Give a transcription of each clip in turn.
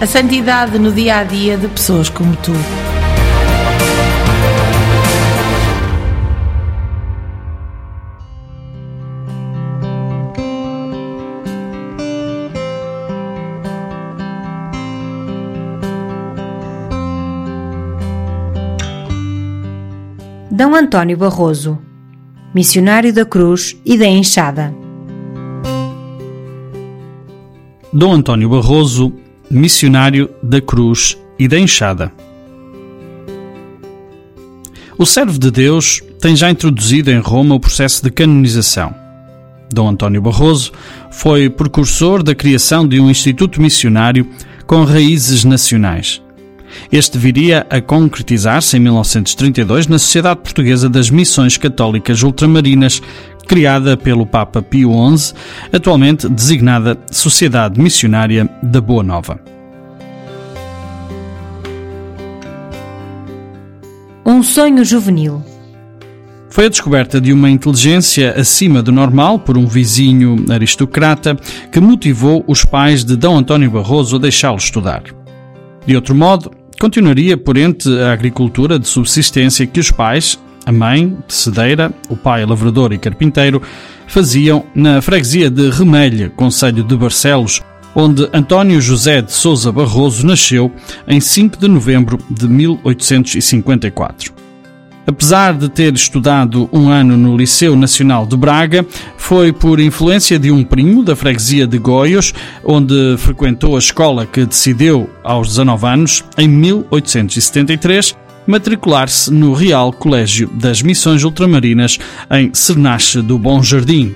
A santidade no dia a dia de pessoas como tu. D. António Barroso, missionário da Cruz e da Enxada. Dom António Barroso, missionário da Cruz e da Enxada. O servo de Deus tem já introduzido em Roma o processo de canonização. Dom António Barroso foi precursor da criação de um instituto missionário com raízes nacionais. Este viria a concretizar-se em 1932 na Sociedade Portuguesa das Missões Católicas Ultramarinas, criada pelo Papa Pio XI, atualmente designada Sociedade Missionária da Boa Nova. Um sonho juvenil. Foi a descoberta de uma inteligência acima do normal por um vizinho aristocrata que motivou os pais de D. António Barroso a deixá-lo estudar. De outro modo, continuaria por entre a agricultura de subsistência que os pais, a mãe, de cedeira, o pai, lavrador e carpinteiro, faziam na freguesia de Remelha, Conselho de Barcelos, onde António José de Souza Barroso nasceu em 5 de novembro de 1854. Apesar de ter estudado um ano no Liceu Nacional de Braga, foi por influência de um primo da freguesia de Goios, onde frequentou a escola que decidiu, aos 19 anos, em 1873, matricular-se no Real Colégio das Missões Ultramarinas em Cernache do Bom Jardim.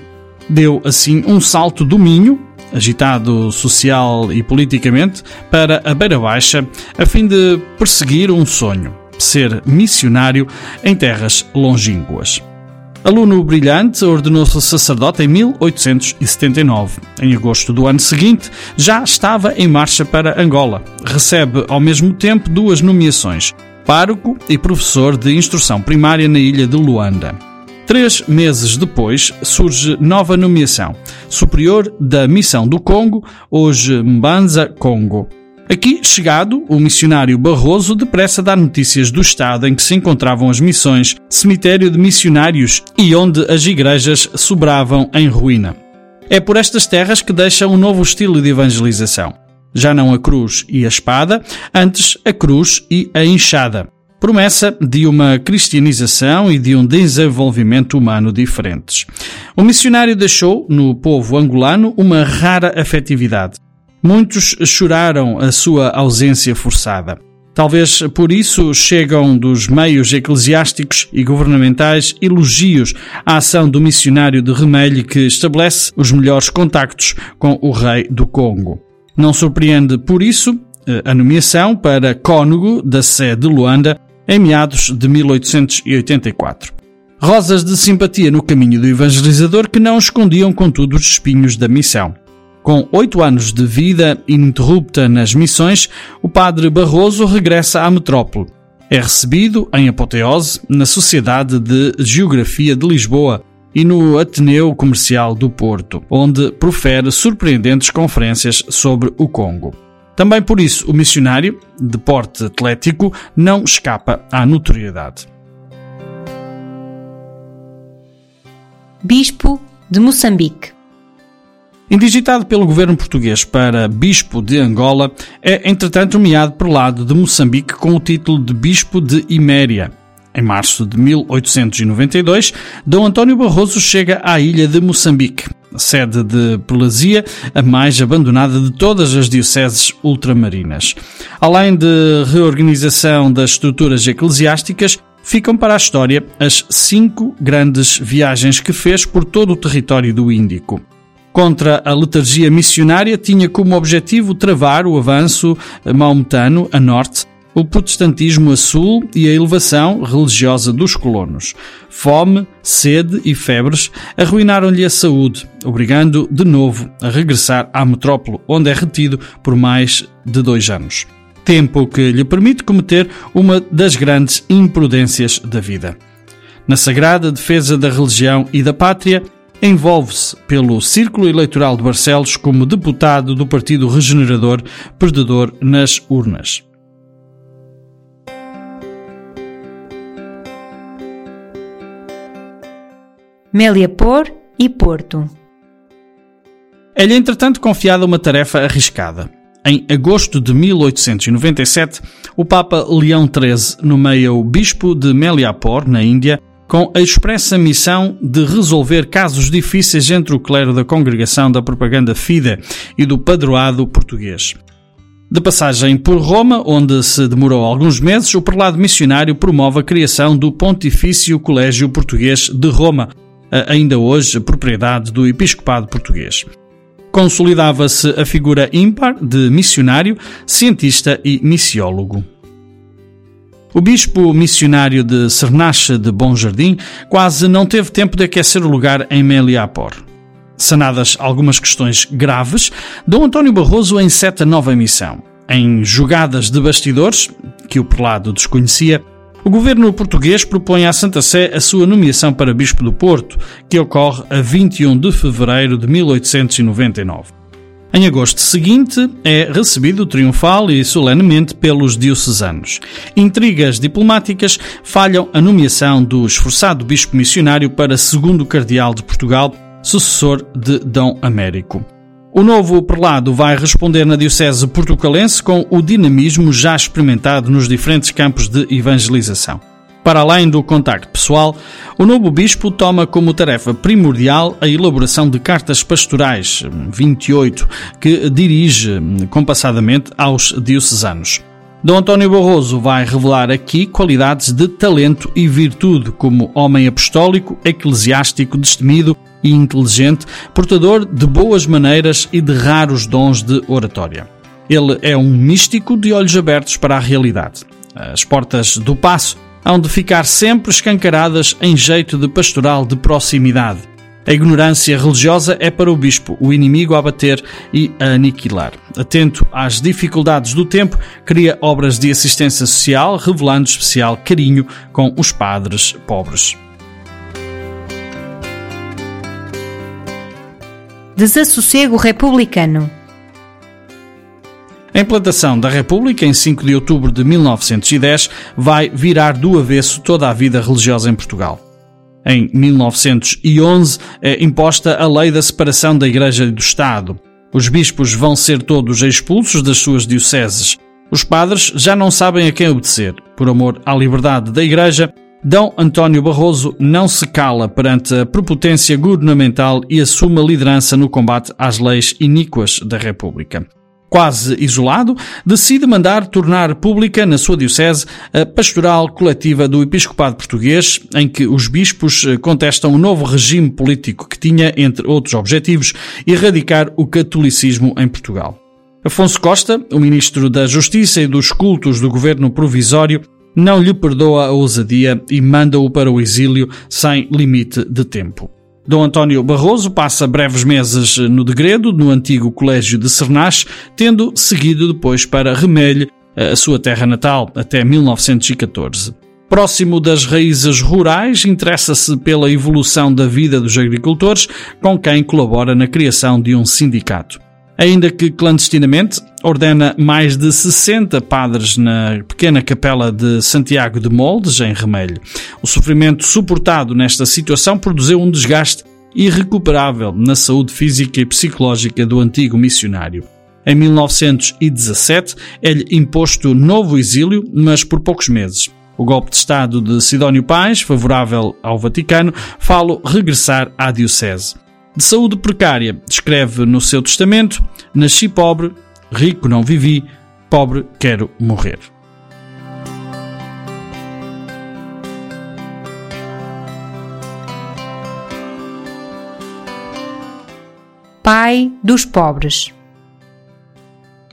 Deu assim um salto do Minho, agitado social e politicamente, para a Beira Baixa, a fim de perseguir um sonho ser missionário em terras longínquas. Aluno brilhante, ordenou-se sacerdote em 1879. Em agosto do ano seguinte, já estava em marcha para Angola. Recebe ao mesmo tempo duas nomeações: pároco e professor de instrução primária na ilha de Luanda. Três meses depois surge nova nomeação: superior da Missão do Congo, hoje Mbanza Congo. Aqui, chegado, o missionário Barroso depressa dá notícias do estado em que se encontravam as missões, cemitério de missionários e onde as igrejas sobravam em ruína. É por estas terras que deixa um novo estilo de evangelização. Já não a cruz e a espada, antes a cruz e a enxada. Promessa de uma cristianização e de um desenvolvimento humano diferentes. O missionário deixou, no povo angolano, uma rara afetividade. Muitos choraram a sua ausência forçada. Talvez por isso chegam dos meios eclesiásticos e governamentais elogios à ação do missionário de Remelho que estabelece os melhores contactos com o rei do Congo. Não surpreende por isso eh, a nomeação para cônego da Sé de Luanda em meados de 1884. Rosas de simpatia no caminho do evangelizador que não escondiam contudo os espinhos da missão. Com oito anos de vida ininterrupta nas missões, o padre Barroso regressa à metrópole. É recebido, em apoteose, na Sociedade de Geografia de Lisboa e no Ateneu Comercial do Porto, onde profere surpreendentes conferências sobre o Congo. Também por isso, o missionário, de porte atlético, não escapa à notoriedade. Bispo de Moçambique. Indigitado pelo governo português para Bispo de Angola, é entretanto nomeado prelado de Moçambique com o título de Bispo de Iméria. Em março de 1892, Dom António Barroso chega à ilha de Moçambique, sede de prelazia, a mais abandonada de todas as dioceses ultramarinas. Além de reorganização das estruturas eclesiásticas, ficam para a história as cinco grandes viagens que fez por todo o território do Índico contra a letargia missionária tinha como objetivo travar o avanço maometano a norte, o protestantismo a sul e a elevação religiosa dos colonos. Fome, sede e febres arruinaram-lhe a saúde, obrigando de novo a regressar à metrópole, onde é retido por mais de dois anos. Tempo que lhe permite cometer uma das grandes imprudências da vida. Na sagrada defesa da religião e da pátria, envolve-se pelo Círculo Eleitoral de Barcelos como deputado do Partido Regenerador, perdedor nas urnas. Meliapor e Porto. É-lhe, entretanto, confiada uma tarefa arriscada. Em agosto de 1897, o Papa Leão XIII nomeia o Bispo de Meliapor, na Índia, com a expressa missão de resolver casos difíceis entre o clero da Congregação da Propaganda Fide e do padroado português. De passagem por Roma, onde se demorou alguns meses, o prelado missionário promove a criação do Pontifício Colégio Português de Roma, ainda hoje propriedade do Episcopado Português. Consolidava-se a figura ímpar de missionário, cientista e missiólogo. O bispo missionário de Cernache de Bom Jardim quase não teve tempo de aquecer o lugar em Meliapor. Sanadas algumas questões graves, Dom António Barroso enceta nova missão. Em jogadas de bastidores, que o prelado desconhecia, o governo português propõe à Santa Sé a sua nomeação para Bispo do Porto, que ocorre a 21 de fevereiro de 1899. Em agosto seguinte, é recebido triunfal e solenemente pelos diocesanos. Intrigas diplomáticas falham a nomeação do esforçado bispo missionário para segundo cardeal de Portugal, sucessor de Dom Américo. O novo prelado vai responder na diocese portucalense com o dinamismo já experimentado nos diferentes campos de evangelização. Para além do contacto pessoal, o novo bispo toma como tarefa primordial a elaboração de cartas pastorais, 28, que dirige compassadamente aos diocesanos. Dom António Barroso vai revelar aqui qualidades de talento e virtude como homem apostólico, eclesiástico, destemido e inteligente, portador de boas maneiras e de raros dons de oratória. Ele é um místico de olhos abertos para a realidade. As portas do passo hão de ficar sempre escancaradas em jeito de pastoral de proximidade. A ignorância religiosa é para o bispo o inimigo a bater e a aniquilar. Atento às dificuldades do tempo, cria obras de assistência social, revelando especial carinho com os padres pobres. Desassossego republicano. A implantação da República, em 5 de outubro de 1910, vai virar do avesso toda a vida religiosa em Portugal. Em 1911 é imposta a lei da separação da Igreja e do Estado. Os bispos vão ser todos expulsos das suas dioceses. Os padres já não sabem a quem obedecer. Por amor à liberdade da Igreja, D. António Barroso não se cala perante a prepotência governamental e assume a liderança no combate às leis iníquas da República quase isolado, decide mandar tornar pública na sua diocese a pastoral coletiva do episcopado português, em que os bispos eh, contestam o novo regime político que tinha, entre outros objetivos, erradicar o catolicismo em Portugal. Afonso Costa, o ministro da Justiça e dos Cultos do governo provisório, não lhe perdoa a ousadia e manda-o para o exílio sem limite de tempo. Dom António Barroso passa breves meses no degredo, no antigo colégio de Cernache, tendo seguido depois para Remelho, a sua terra natal, até 1914. Próximo das raízes rurais, interessa-se pela evolução da vida dos agricultores, com quem colabora na criação de um sindicato. Ainda que clandestinamente, ordena mais de 60 padres na pequena capela de Santiago de Moldes, em Remelho. O sofrimento suportado nesta situação produziu um desgaste irrecuperável na saúde física e psicológica do antigo missionário. Em 1917 é-lhe imposto novo exílio, mas por poucos meses. O golpe de Estado de Sidónio Pais, favorável ao Vaticano, fala regressar à Diocese. De saúde precária, escreve no seu testamento: Nasci pobre, rico não vivi, pobre quero morrer. Pai dos pobres.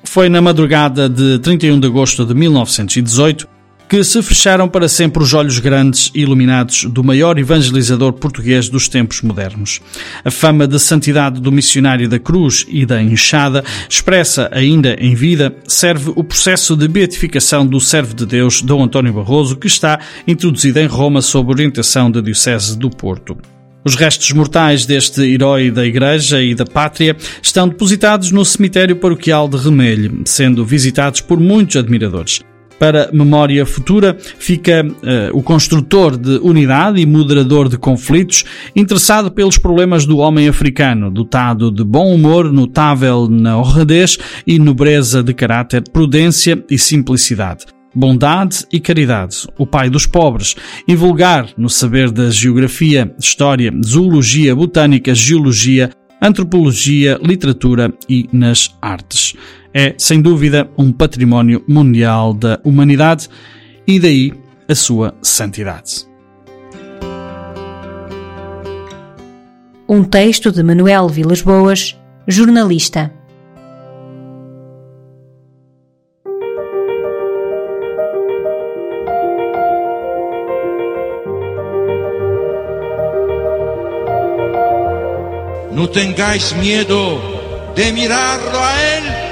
Foi na madrugada de 31 de agosto de 1918 que se fecharam para sempre os olhos grandes e iluminados do maior evangelizador português dos tempos modernos. A fama de santidade do missionário da cruz e da enxada, expressa ainda em vida, serve o processo de beatificação do servo de Deus, Dom António Barroso, que está introduzido em Roma sob orientação da Diocese do Porto. Os restos mortais deste herói da Igreja e da Pátria estão depositados no cemitério paroquial de Remelho, sendo visitados por muitos admiradores. Para memória futura. Fica uh, o construtor de unidade e moderador de conflitos, interessado pelos problemas do homem africano, dotado de bom humor, notável na honradez e nobreza de caráter, prudência e simplicidade. Bondade e caridade, o pai dos pobres, invulgar no saber da geografia, história, zoologia, botânica, geologia, antropologia, literatura e nas artes é, sem dúvida, um património mundial da humanidade e daí a sua santidade. Um texto de Manuel Vilas Boas, jornalista. Não tengáis medo de mirarlo a Él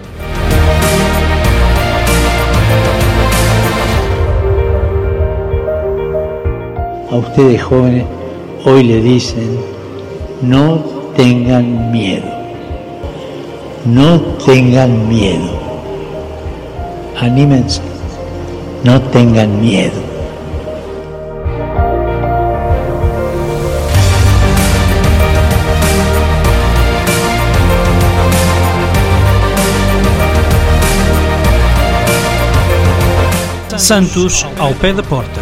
a ustedes jóvenes hoy le dicen, no tengan miedo, no tengan miedo, anímense, no tengan miedo. Santos ao pé da porta.